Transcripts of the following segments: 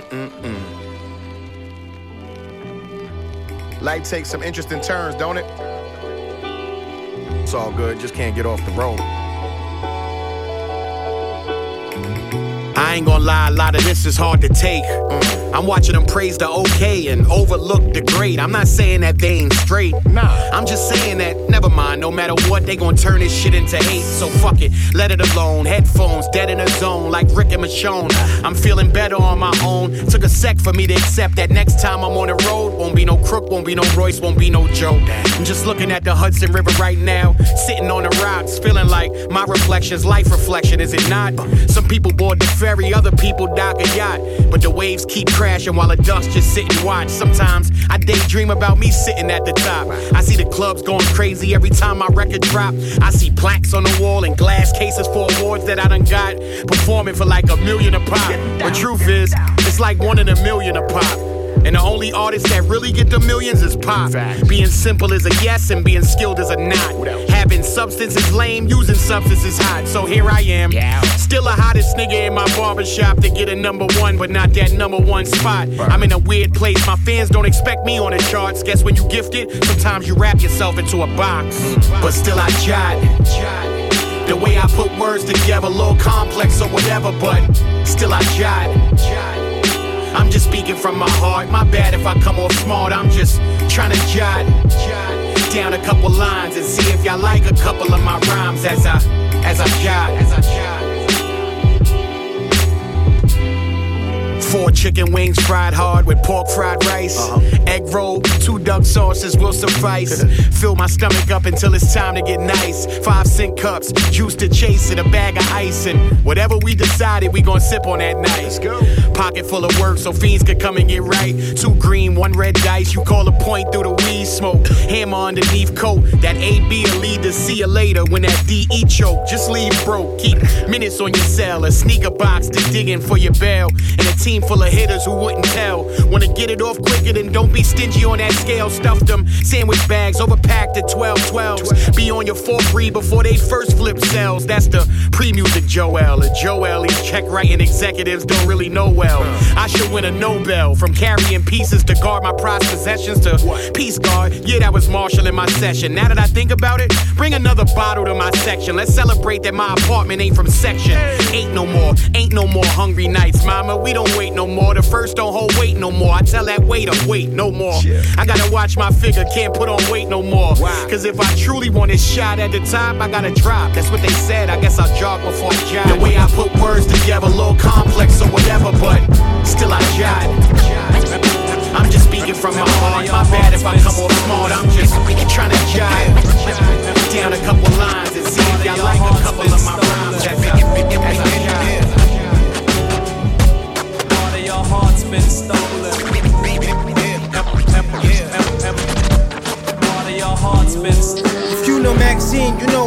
Mm-mm-mm. Life takes some interesting turns, don't it? It's all good, just can't get off the road. I ain't gonna lie, a lot of this is hard to take. Mm. I'm watching them praise the okay and overlook the great. I'm not saying that they ain't straight. Nah. I'm just saying that, never mind, no matter what, they gonna turn this shit into hate. So fuck it, let it alone. Headphones, dead in a zone, like Rick and Michonne. I'm feeling better on my own. Took a sec for me to accept that next time I'm on the road, won't be no crook, won't be no Royce, won't be no Joe. I'm just looking at the Hudson River right now, sitting on the rocks, feeling like my reflection's life reflection, is it not? Some people board the ferry, other people dock a yacht. But the waves keep crashing while the dust just sit and watch. Sometimes I daydream about me sitting at the top. I see the clubs going crazy every time my record drop. I see plaques on the wall and glass cases for awards that I done got. Performing for like a million a pop. But truth is, it's like one in a million a pop. And the only artists that really get the millions is pop. Being simple is a yes and being skilled is a not. Having substance is lame, using substance is hot. So here I am. Still the hottest nigga in my barbershop to get a number one, but not that number one spot. I'm in a weird place. My fans don't expect me on the charts. Guess when you gifted, sometimes you wrap yourself into a box. But still I jot. The way I put words together, a little complex or whatever, but still I jot. I'm just speaking from my heart. My bad if I come off smart. I'm just trying to jot down a couple lines and see if y'all like a couple of my rhymes as I as I jot. As I jot. Four chicken wings fried hard with pork fried rice. Uh-huh. Egg roll, two duck sauces will suffice. Fill my stomach up until it's time to get nice. Five cent cups, juice to chase it, a bag of ice. And whatever we decided, we gon' sip on that night. Let's go. Pocket full of work so fiends could come and get right. Two green, one red dice. You call a point through the weed smoke. Hammer underneath coat. That AB will lead to see you later when that DE choke. Just leave broke. Keep minutes on your cell. A sneaker box to dig in for your bail. And a team full of hitters who wouldn't tell. Wanna get it off quicker, then don't be stingy on that scale. Stuff them sandwich bags overpacked at 12 12s. Be on your 4 free before they first flip cells. That's the pre music Joel. And Joel, these check writing executives don't really know well. I should win a Nobel from carrying pieces to guard my prized possessions to peace guard. Yeah, that was Marshall in my session. Now that I think about it, bring another bottle to my section. Let's celebrate that my apartment ain't from section. Ain't no more, ain't no more hungry nights, mama. We don't wait no more. The first don't hold weight no more. I tell that waiter, wait no more. I gotta watch my figure, can't put on weight no more. Cause if I truly want this shot at the top, I gotta drop. That's what they said. I guess I'll jog before I jog. The way I put words together, little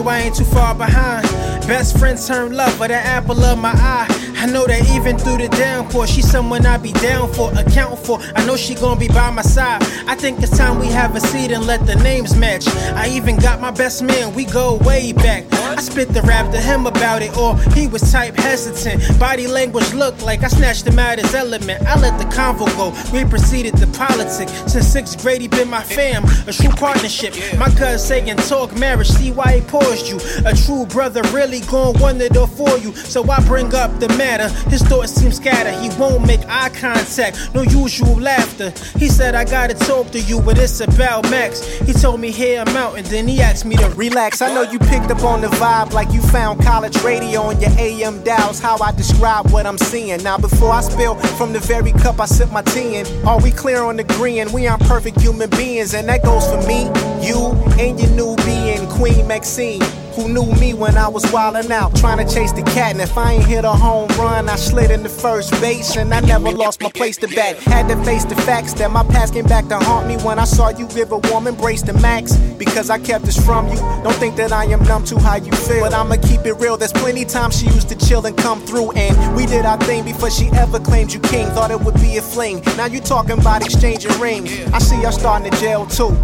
know I ain't too far behind. Best friend turned lover, the apple of my eye. I know that even through the downpour, she's someone I be down for, account for. I know she gonna be by my side. I think it's time we have a seat and let the names match. I even got my best man, we go way back. I spit the rap to him about it, or he was type hesitant. Body language looked like I snatched him out his element. I let the convo go, we proceeded to politics. Since sixth grade, he been my fam, a true partnership. My cousin saying talk marriage, see why he paused you. A true brother really gon' one the door for you. So I bring up the matter. His thoughts seem scattered, he won't make eye contact, no usual laughter. He said, I gotta talk to you, but it's about Max. He told me, hear him out, and then he asked me to Relax, I know you picked up on the vibe like you found college radio on your AM dials. How I describe what I'm seeing. Now, before I spill from the very cup I sip my tea in, are we clear on agreeing we aren't perfect human beings? And that goes for me, you, and your new being, Queen Maxine. Who knew me when I was wildin' out, trying to chase the cat? And if I ain't hit a home run, I slid in the first base, and I never lost my place to bat. Had to face the facts that my past came back to haunt me when I saw you give a warm embrace to max. Because I kept this from you. Don't think that I am numb to how you feel, but I'ma keep it real. There's plenty times she used to chill and come through, and we did our thing before she ever claimed you king. Thought it would be a fling. Now you talking about exchanging rings. I see y'all starting to jail too.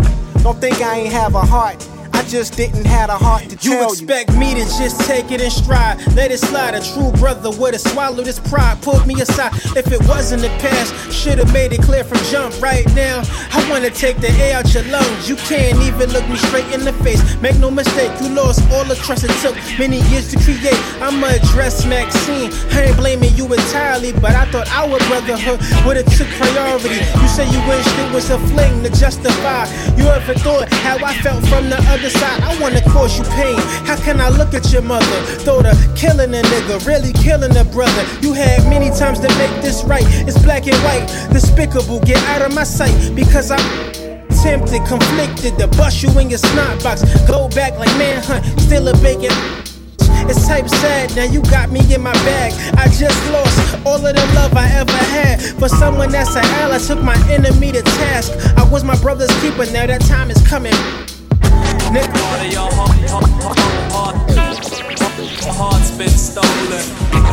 Don't think I ain't have a heart. I just didn't have a heart to You tell you. expect me to just take it in stride, let it slide. A true brother would have swallowed his pride, pulled me aside. If it wasn't the past, should have made it clear from jump. Right now, I wanna take the air out your lungs. You can't even look me straight in the face. Make no mistake, you lost all the trust it took many years to create. I'ma address Maxine. I ain't blaming you entirely, but I thought our brotherhood would have took priority. You say you wished it was a fling to justify. You ever thought how I felt from the other I wanna cause you pain. How can I look at your mother? Thought of killing a nigga, really killing a brother. You had many times to make this right. It's black and white, despicable. Get out of my sight because I'm tempted, conflicted to bust you in your snot box. Go back like manhunt, still a bacon. It's type sad, now you got me in my bag. I just lost all of the love I ever had. For someone that's an ally, took my enemy to task. I was my brother's keeper, now that time is coming. Nigga. Of your heart, heart, heart, heart, heart's been stolen.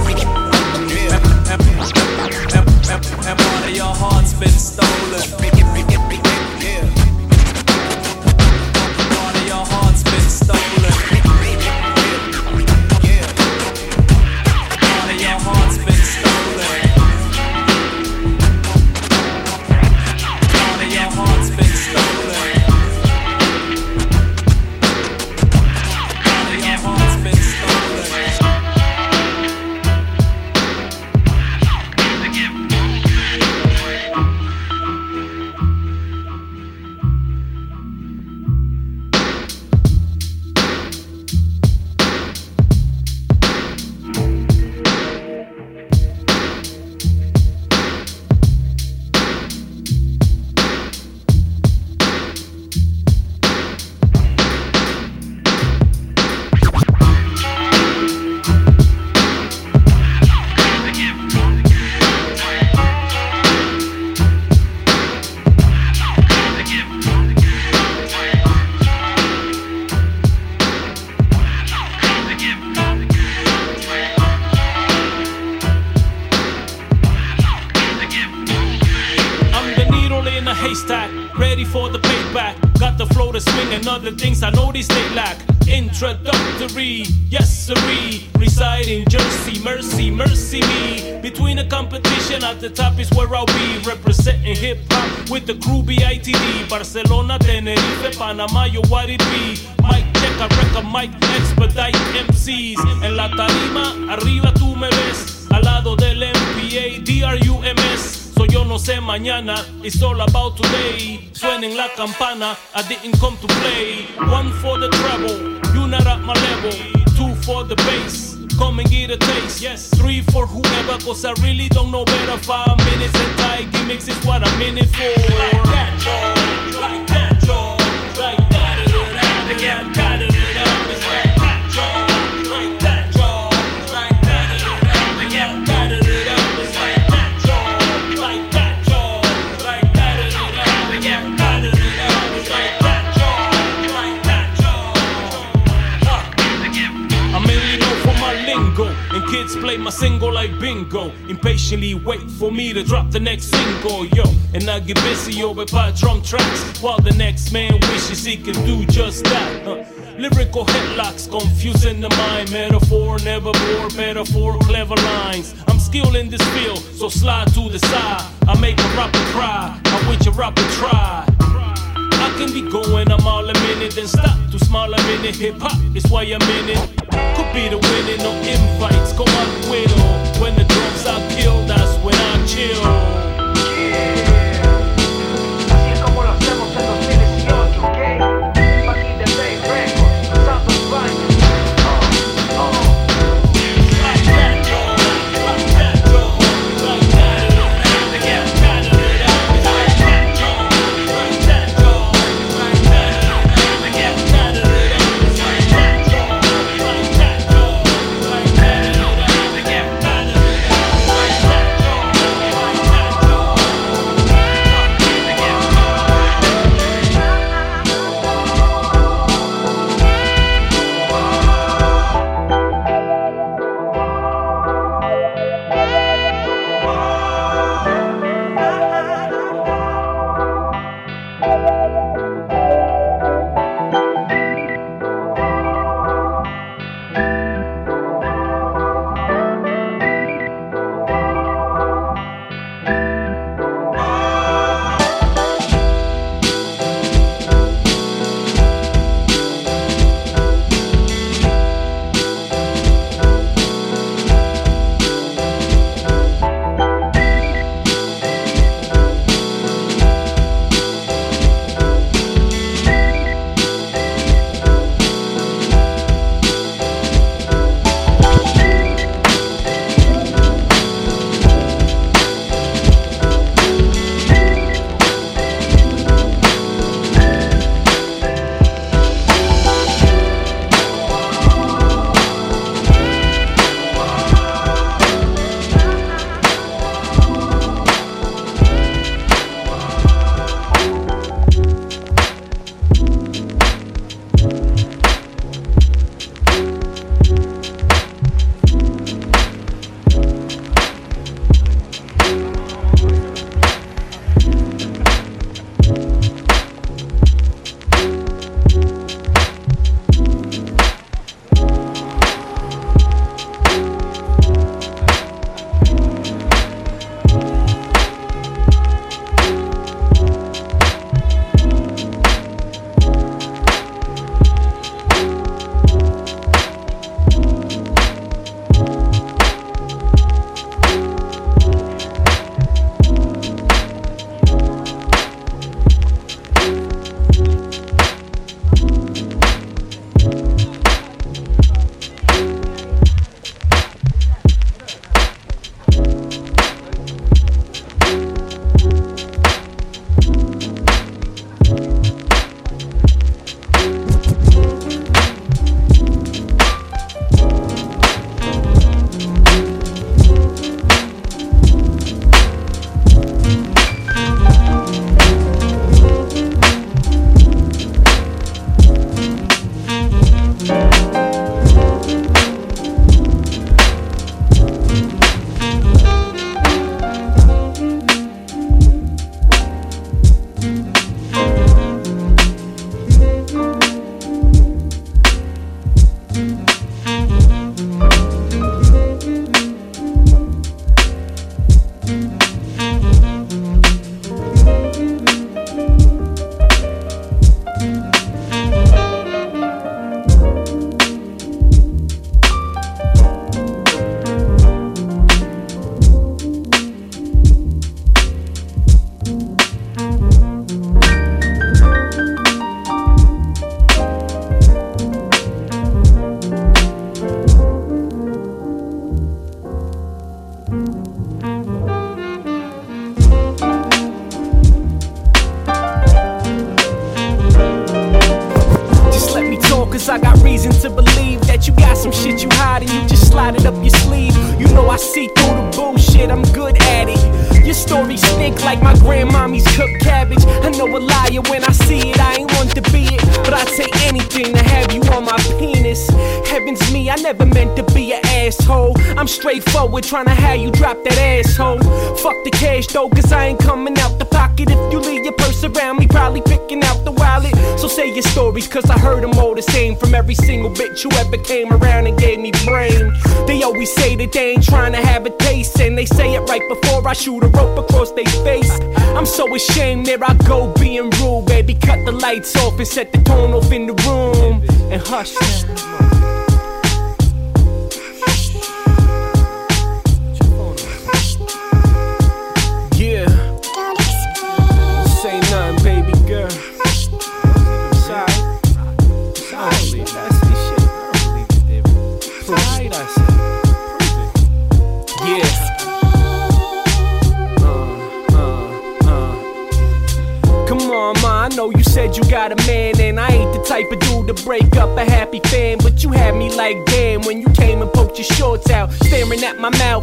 Tenerife, Panama, yo what it be. Mic check, I record mic, expedite MCs. En la tarima, arriba tú me ves. Al lado del MPA, DRUMS. So yo no sé mañana, it's all about today. Suenen la campana, I didn't come to play. One for the treble, you not at my level. Two for the bass, come and get a taste. Yes, three for whoever, cause I really don't know better. Five minutes and tight gimmicks is what I'm in it for. Like that, George, like that, George, like that, da-da-da-da, yeah, play my single like bingo. Impatiently wait for me to drop the next single, yo. And I get busy over by drum tracks, while the next man wishes he can do just that. huh. Lyrical headlocks confusing the mind. Metaphor, never bore, metaphor, clever lines. I'm skilled in this field, so slide to the side. I make a rapper cry, I wish a rapper try. I can be going, I'm all a minute, then stop to smile a minute. Hip hop is why I'm in it. Could be the winning, no invites, go out straightforward, trying to have you drop that asshole. Fuck the cash though, cause I ain't coming out the pocket. If you leave your purse around me, probably picking out the wallet. So say your stories, cause I heard them all the same from every single bitch who ever came around and gave me brain. They always say that they ain't trying to have a taste, and they say it right before I shoot a rope across their face. I'm so ashamed, there I go being rude, baby. Cut the lights off and set the tone off in the room and hush now.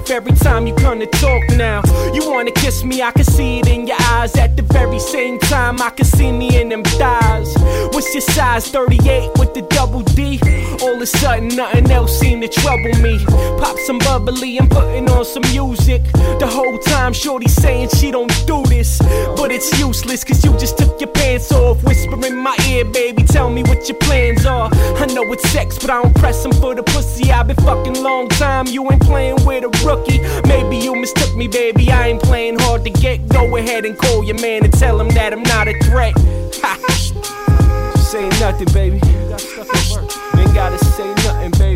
Mouth every time you come to talk. Now you wanna kiss me, I can see it in your eyes. At the very same time, I can see me in them thighs. What's your size? 38 with the double D. All of a sudden, nothing else seemed to trouble me. Pop some bubbly and putting on some music. The whole time, Shorty saying she don't do this, but it's useless cause you just took your pants off. Whisper in my ear, baby, tell me what your plans are. I know it's sex, but I don't press them for the pussy. I've been fucking long time, you ain't playing with a rookie. Maybe you mistook me, baby, I ain't playing hard to get. Go ahead and call your man and tell him that I'm not a threat. Say nothing, baby. Ain't gotta say nothing, baby.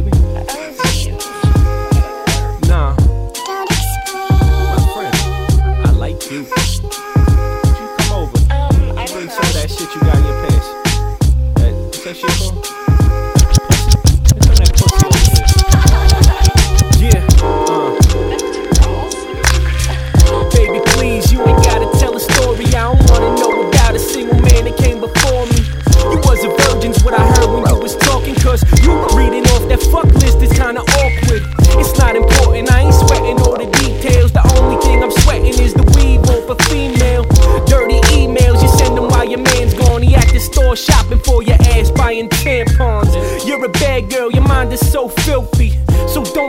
Fuck list is kinda awkward. It's not important, I ain't sweating all the details. The only thing I'm sweating is the weave a female. Dirty emails, you send them while your man's gone. He at the store shopping for your ass, buying tampons. You're a bad girl, your mind is so filthy.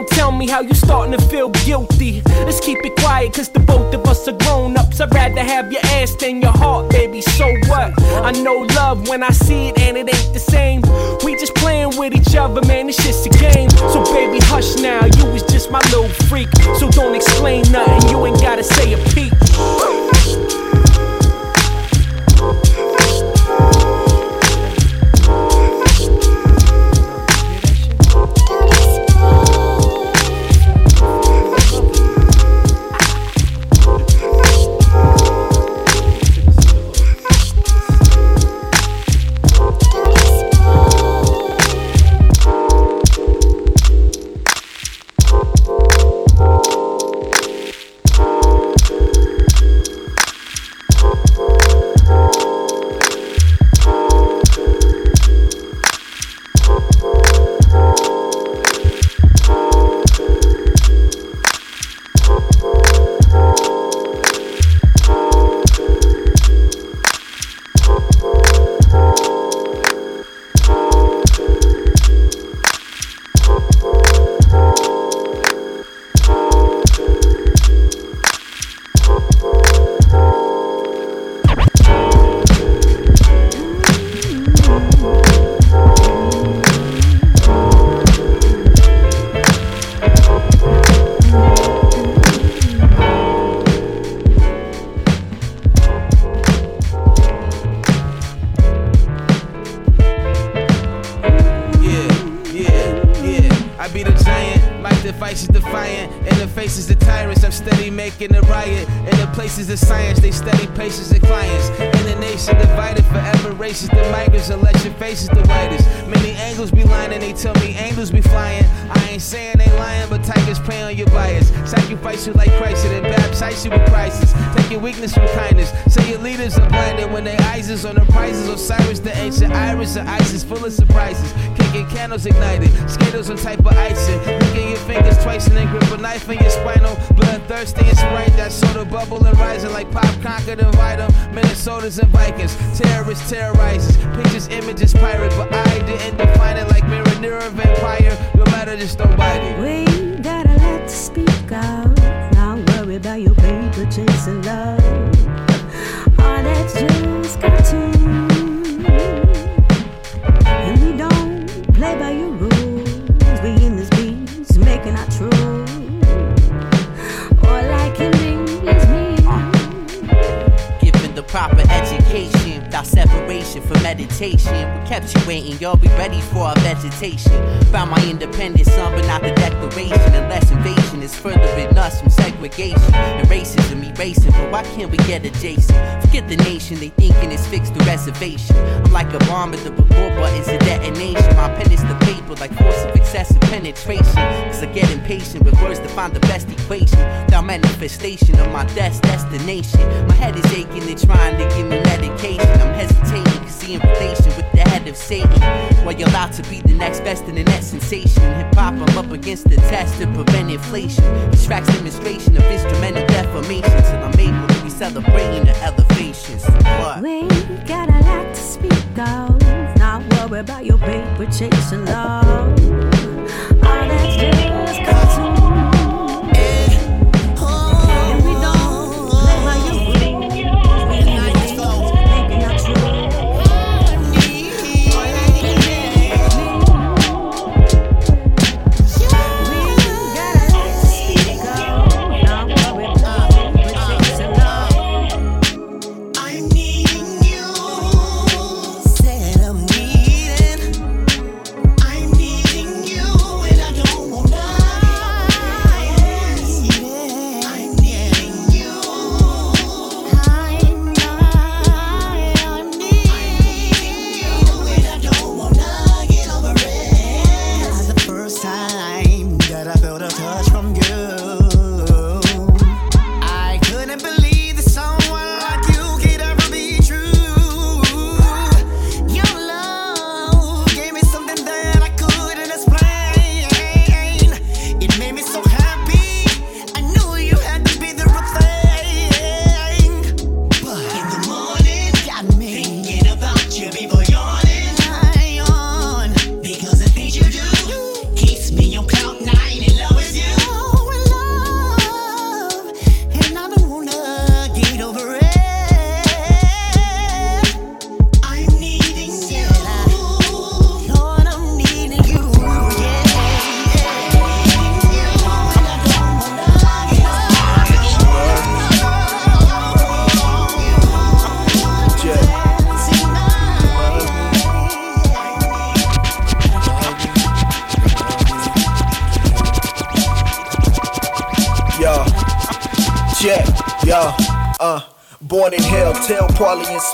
Don't tell me how you starting to feel guilty. Let's keep it quiet, cause the both of us are grown ups. I'd rather have your ass than your heart, baby. So what? I know love when I see it, and it ain't the same. We just playing with each other, man. It's just a game. So, baby, hush now. You was just my little freak. So, don't explain nothing. You ain't gotta say a peep. But prey on your bias. Sacrifice you like Christ and then baptize you with crisis. Take your weakness from kindness. Say your leaders are blinded when their eyes is on the prices. Osiris, the ancient iris, of ISIS full of surprises. Kicking candles ignited. Skittles on type of icing. Licking your fingers twice and then grip a knife in your spinal. Bloodthirsty and Sprite, that soda bubble and rising like pop conquered and vital. Minnesotas and Vikings, terrorists terrorizes. Pictures, images, pirate, but I didn't define it like mirror, near vampire. No matter, just don't bite it. We got a lot to speak of. Not worry about your paper chasing love. All that's just cartoon. And we don't play by your rules. We in this beats making our truth. All I can be is me. Uh, Given the proper education, without separation for meditation. We kept you waiting, y'all be ready for our vegetation. Found my independence, son, but not the declaration. Unless invasion is from segregation and racism erasing. But why can't we get adjacent? Forget the nation, they thinking it's fixed to reservation. I'm like a bomb at the record button's a detonation. My pen is the paper, like force of excessive penetration. Cause I get impatient with words to find the best equation. Without manifestation of my best destination. My head is aching, they're trying to give me medication. I'm hesitating, cause the in relation with the head of Satan. While you're about to be the next best in the net sensation. Hip hop, I'm up against the test to prevent inflation. This track's demonstration of I'm able to be celebrating the elevations. What? We got a lot to speak of. Not worry about your paper chasing love. All that's just cartoon.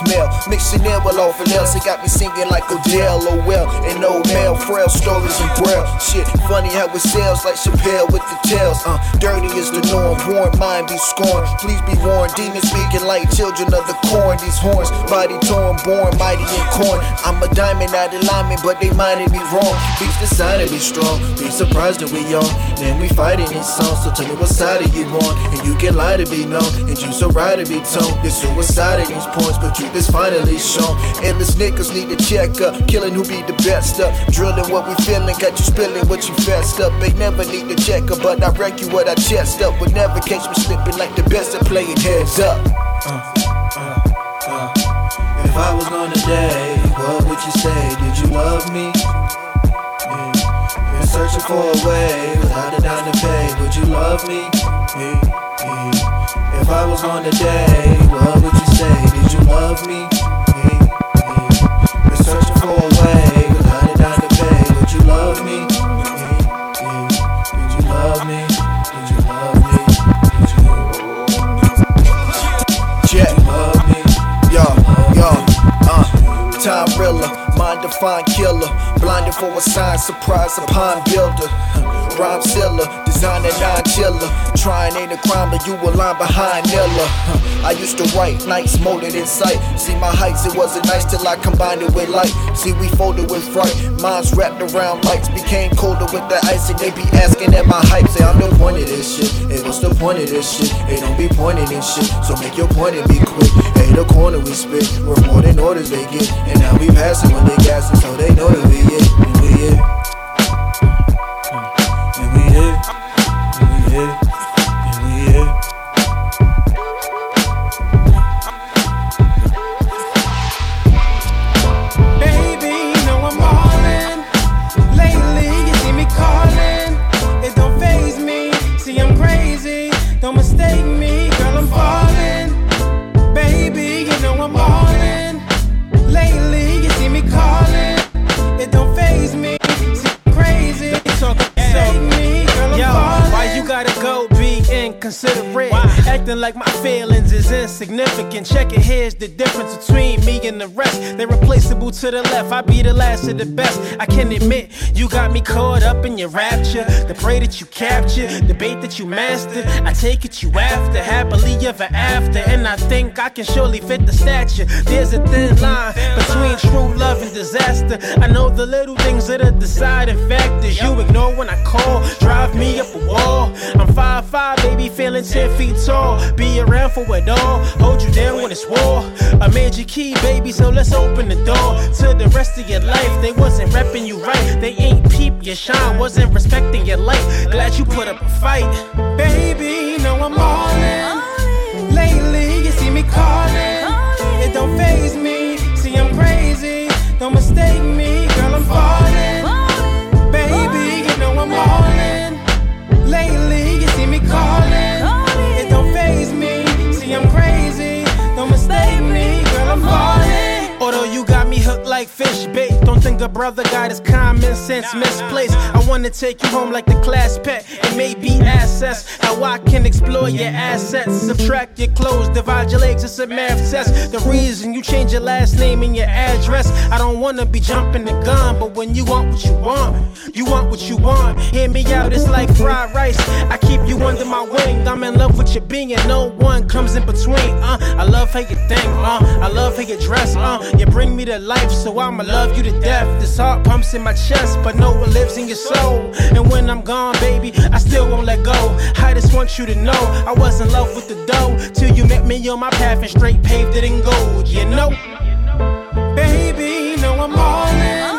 Smell. Mixing in with all else, it got me singing like Odell, oh well. And no male, frail stories and braille. Shit, funny how it sells like Chappelle with the tails. Uh, dirty is the norm, warned mind be scorned. Please be warned, demons speaking like children of the corn. These horns, body torn, born mighty and corn. I'm a diamond out of lineman, but they minded me wrong. Beats decided be strong, be surprised that we young. Then we fighting these songs, so tell me what side are you on? And you can lie to be known, and you so right to be toned. The suicide of these points, but truth is finally shown. And Endless niggas need to check up, killing who be the best up. Drilling what we feeling, got you spilling what you fessed up. They never need to check up, but I wreck you what I chest up. Would never catch me slipping like the best at playing heads up. Uh, uh, uh. If I was gonna die, what would you say? Did you love me? Yeah. Been searching for a way without a dime to pay. Would you love me? Yeah, yeah. If I was on the day, what would you say? Did you love me? Been searching for a way you love me? Time rilla. Mind defined killer. Blinded for a sign, surprise upon builder. Rhyme sealer, designer non chiller. Trying ain't a crime, but you a line behind Nilla. I used to write nights molded in sight. See my heights, it wasn't nice till I combined it with light. See, we folded with fright. Minds wrapped around lights became colder with the ice, and they be asking at my hype. Say, I'm the point of this shit. Hey, what's the point of this shit? Hey, don't be pointing in shit. So make your point and be quick. The corner we spit, we're more than orders they get. And now we passing when they gassing, so they know that we it. And we it. Inconsiderate? Acting like my feelings is insignificant. Check it, here's the difference between me and the rest. They're replaceable to the left. I be the last of the best. I can admit you got me caught up in your rapture. The prey that you capture, the bait that you mastered. I take it you after, happily ever after. And I think I can surely fit the stature. There's a thin line between true love and disaster. I know the little things that are deciding factors. You ignore when I call, drive me up a wall. I'm 5'5, baby, feeling 10 feet tall. Be around for it all, hold you down when it's war. I made you key, baby, so let's open the door to the rest of your life. They wasn't repping you right, they ain't peep your shine, wasn't respecting your life. Glad you put up a fight. Baby, know I'm all in. Lately, you see me calling. It don't phase me. See, I'm crazy. Don't mistake me, girl, I'm falling. Baby, you know I'm all in. Fish brother got his common sense misplaced. I wanna take you home like the class pet. It may be assets, how I can explore your assets. Subtract your clothes, divide your legs, it's a math test. The reason you change your last name and your address. I don't wanna be jumping the gun, but when you want what you want, you want what you want. Hear me out, it's like fried rice. I keep you under my wing. I'm in love with your being, and no one comes in between. Uh, I love how you think, uh, I love how you dress, uh, you bring me to life, so I'ma love you to death. This heart pumps in my chest, but no one lives in your soul. And when I'm gone, baby, I still won't let go. I just want you to know I was in love with the dough till you met me on my path and straight paved it in gold. You know, Baby, know I'm all in.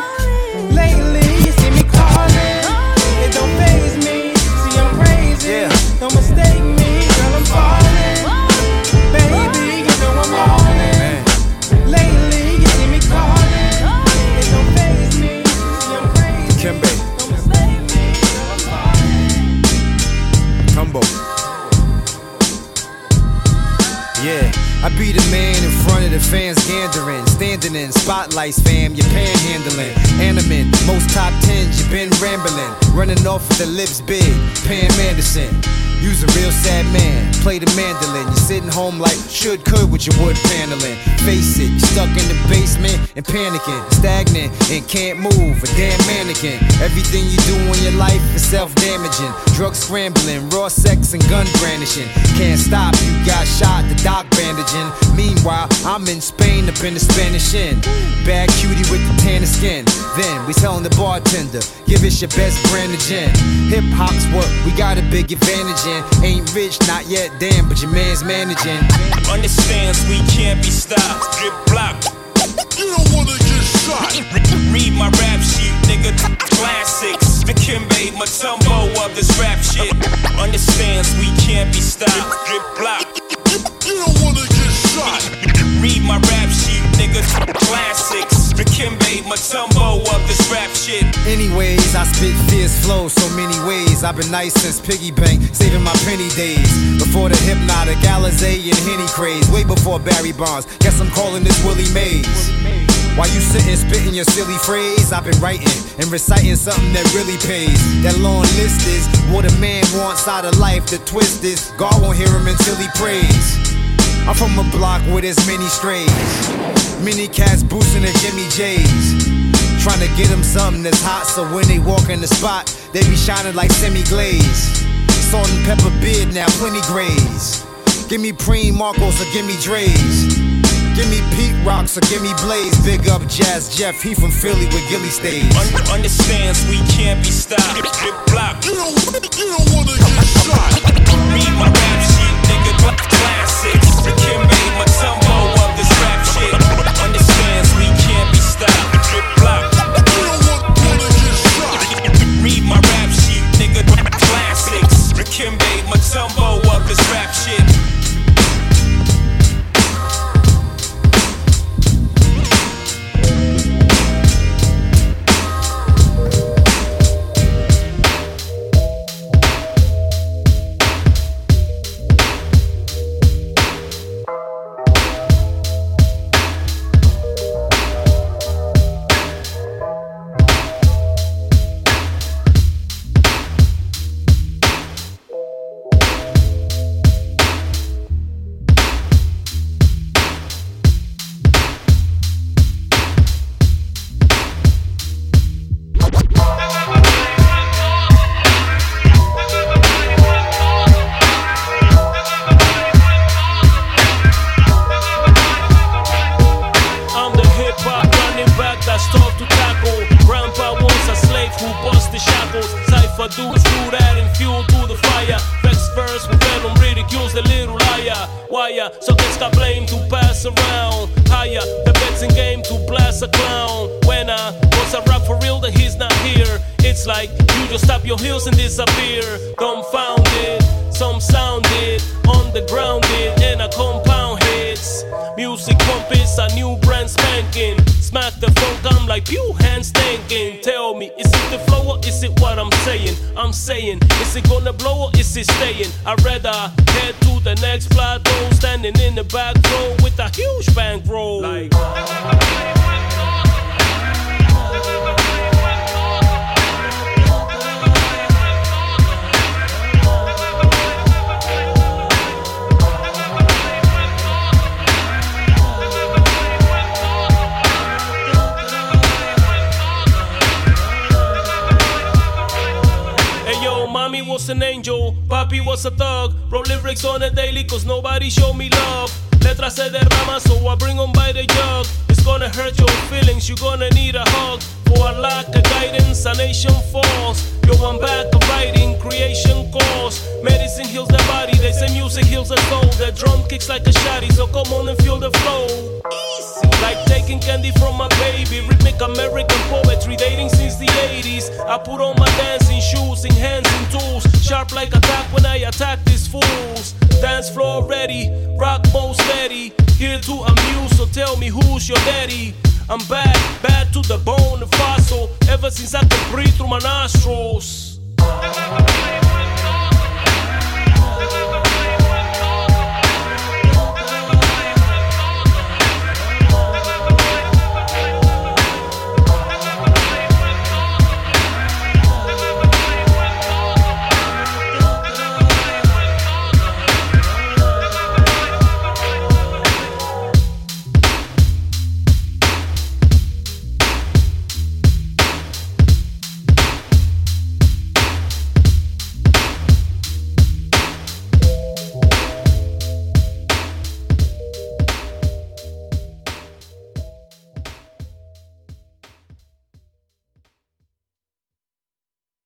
Running off with the lips big. Pam Anderson. You's a real sad man, play the mandolin. You're sitting home like should could with your wood paneling. Face it, you're stuck in the basement and panicking, stagnant and can't move. A damn mannequin. Everything you do in your life is self-damaging. Drug scrambling, raw sex and gun brandishing. Can't stop, you got shot, the doc bandaging. Meanwhile, I'm in Spain up in the Spanish Inn. Bad cutie with the tan skin. Then we telling the bartender, give us your best brand of gin. Hip hop's what we got a big advantage in. Ain't rich, not yet, damn, but your man's managing. Understands we can't be stopped. Drip block. You don't wanna get shot. Read my rap sheet, nigga. Classics. Dikembe Mutombo of this rap shit. Understands we can't be stopped. Drip block. You don't wanna get shot. Read my rap sheet, nigga. Classics. This rap shit. Anyways, I spit fierce flow so many ways. I've been nice since piggy bank, saving my penny days. Before the hypnotic, Alizé and Henny craze. Way before Barry Bonds. Guess I'm calling this Willie Mays. While you sitting spitting your silly phrase, I've been writing and reciting something that really pays. That long list is what a man wants out of life. The twist is God won't hear him until he prays. I'm from a block with as many strays. Many cats boosting the Jimmy J's. Trying to get them something that's hot so when they walk in the spot, they be shining like semi glaze. Salt and pepper beard now, plenty grays. Give me Preem Marcos or give me Dre's. Give me Pete Rocks or give me Blaze. Big up Jazzy Jeff, he from Philly with Gilly stays. Un- understands we can't be stopped. Get blocked. You don't, you don't wanna get shot. Read my rap sheet, nigga. Cl- classics. Kimbe Mutombo of this saying? Is it gonna blow or is it staying? I'd rather head to the next plateau, standing in the back row with a huge bankroll. Like. Uh, uh, an angel, papi was a thug. Wrote lyrics on a daily cause nobody showed me love. Letras se derraman, so I bring 'em by the jug. It's gonna hurt your feelings, you're gonna need a hug. For a lack of guidance, a nation falls. Yo, I'm back to writing, creation calls. Medicine heals the body, they say music heals the soul. The drum kicks like a shotty, so come on and feel the flow. Easy. Like taking candy from my baby. Rhythmic American poetry, dating since the 80s. I put on my dancing shoes, in hands and tools. Sharp like attack when I attack these fools. Dance floor ready, rock mode steady. Here to amuse, so tell me who's your daddy. I'm bad, bad to the bone, fossil. Ever since I could breathe through my nostrils.